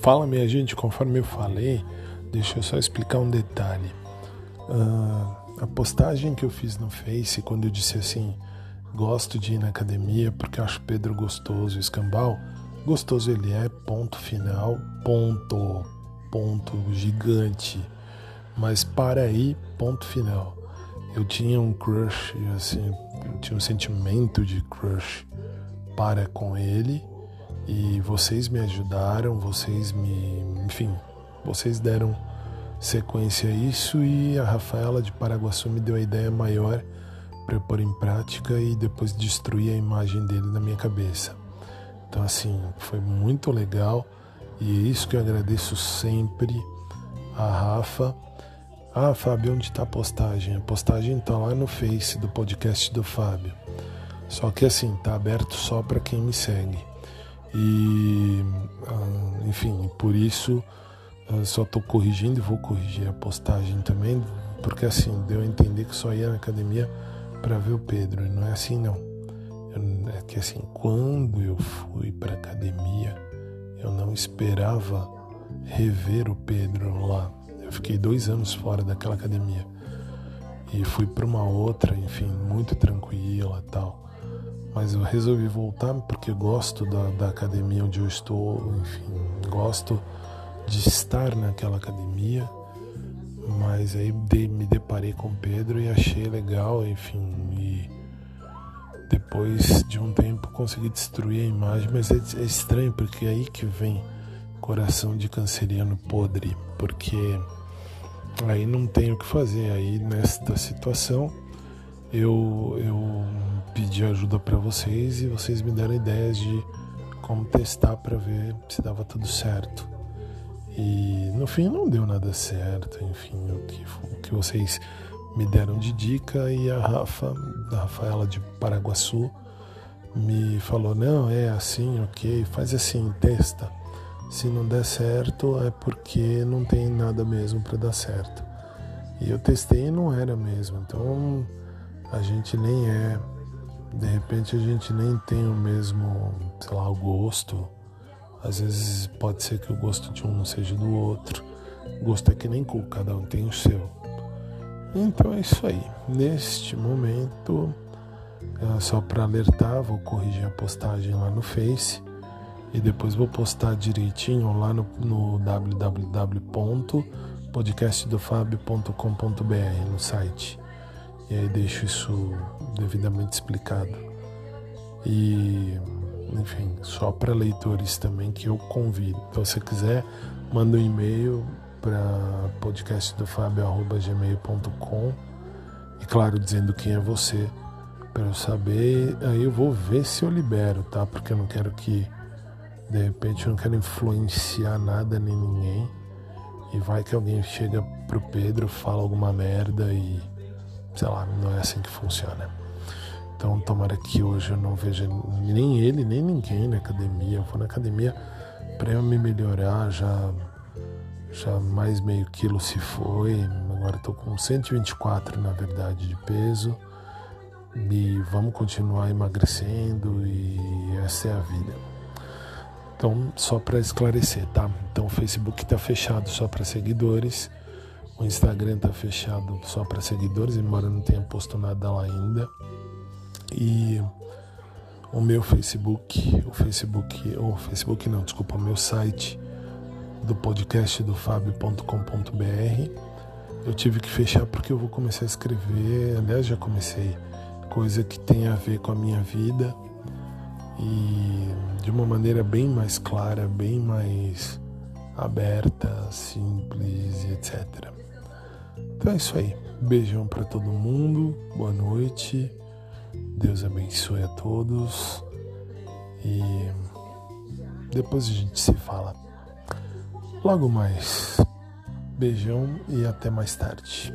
Fala, minha gente, conforme eu falei, deixa eu só explicar um detalhe. Uh, a postagem que eu fiz no Face, quando eu disse assim, gosto de ir na academia porque acho Pedro gostoso escambau, gostoso ele é, ponto final, ponto, ponto gigante. Mas para aí, ponto final. Eu tinha um crush, assim, eu tinha um sentimento de crush para com ele e vocês me ajudaram, vocês me, enfim, vocês deram sequência a isso e a Rafaela de Paraguaçu me deu a ideia maior para eu pôr em prática e depois destruir a imagem dele na minha cabeça. Então assim, foi muito legal e é isso que eu agradeço sempre a Rafa. Ah, Fábio, onde está a postagem? A postagem está lá no Face do podcast do Fábio. Só que assim, tá aberto só para quem me segue. E, ah, enfim, por isso ah, só estou corrigindo e vou corrigir a postagem também, porque assim, deu a entender que só ia na academia para ver o Pedro, e não é assim não. É que assim, quando eu fui para academia, eu não esperava rever o Pedro lá. Eu fiquei dois anos fora daquela academia e fui para uma outra, enfim, muito tranquila tal mas eu resolvi voltar porque gosto da, da academia onde eu estou, enfim, gosto de estar naquela academia. Mas aí de, me deparei com Pedro e achei legal, enfim, e depois de um tempo consegui destruir a imagem, mas é, é estranho porque é aí que vem coração de canceriano podre, porque aí não tem o que fazer, aí nesta situação eu, eu pedi ajuda para vocês e vocês me deram ideias de como testar para ver se dava tudo certo. E no fim não deu nada certo, enfim, o que, o que vocês me deram de dica e a Rafa, a Rafaela de Paraguaçu, me falou: não, é assim, ok, faz assim, testa. Se não der certo é porque não tem nada mesmo para dar certo. E eu testei e não era mesmo, então a gente nem é de repente a gente nem tem o mesmo, sei lá, gosto. Às vezes pode ser que o gosto de um não seja do outro. Gosto é que nem cu, cada um tem o seu. Então é isso aí. Neste momento, é só para alertar, vou corrigir a postagem lá no Face e depois vou postar direitinho lá no, no www.podcastdofabio.com.br no site. E aí deixo isso devidamente explicado. E, enfim, só para leitores também que eu convido. Então, se quiser, manda um e-mail para podcastdofabio.gmail.com e, claro, dizendo quem é você, para eu saber. Aí eu vou ver se eu libero, tá? Porque eu não quero que, de repente, eu não quero influenciar nada nem ninguém. E vai que alguém chega pro Pedro, fala alguma merda e sei lá, não é assim que funciona. Então, tomara que hoje eu não veja nem ele, nem ninguém na academia. Eu vou na academia para eu me melhorar, já, já mais meio quilo se foi. Agora estou com 124, na verdade, de peso. E vamos continuar emagrecendo e essa é a vida. Então, só para esclarecer, tá? Então, o Facebook está fechado só para seguidores. O Instagram tá fechado só para seguidores, embora eu não tenha posto nada lá ainda. E o meu Facebook, o Facebook, o Facebook não, desculpa, o meu site do podcast do fabio.com.br. Eu tive que fechar porque eu vou começar a escrever, aliás já comecei, coisa que tem a ver com a minha vida e de uma maneira bem mais clara, bem mais aberta, simples, etc. Então é isso aí. Beijão para todo mundo. Boa noite. Deus abençoe a todos. E depois a gente se fala. Logo mais. Beijão e até mais tarde.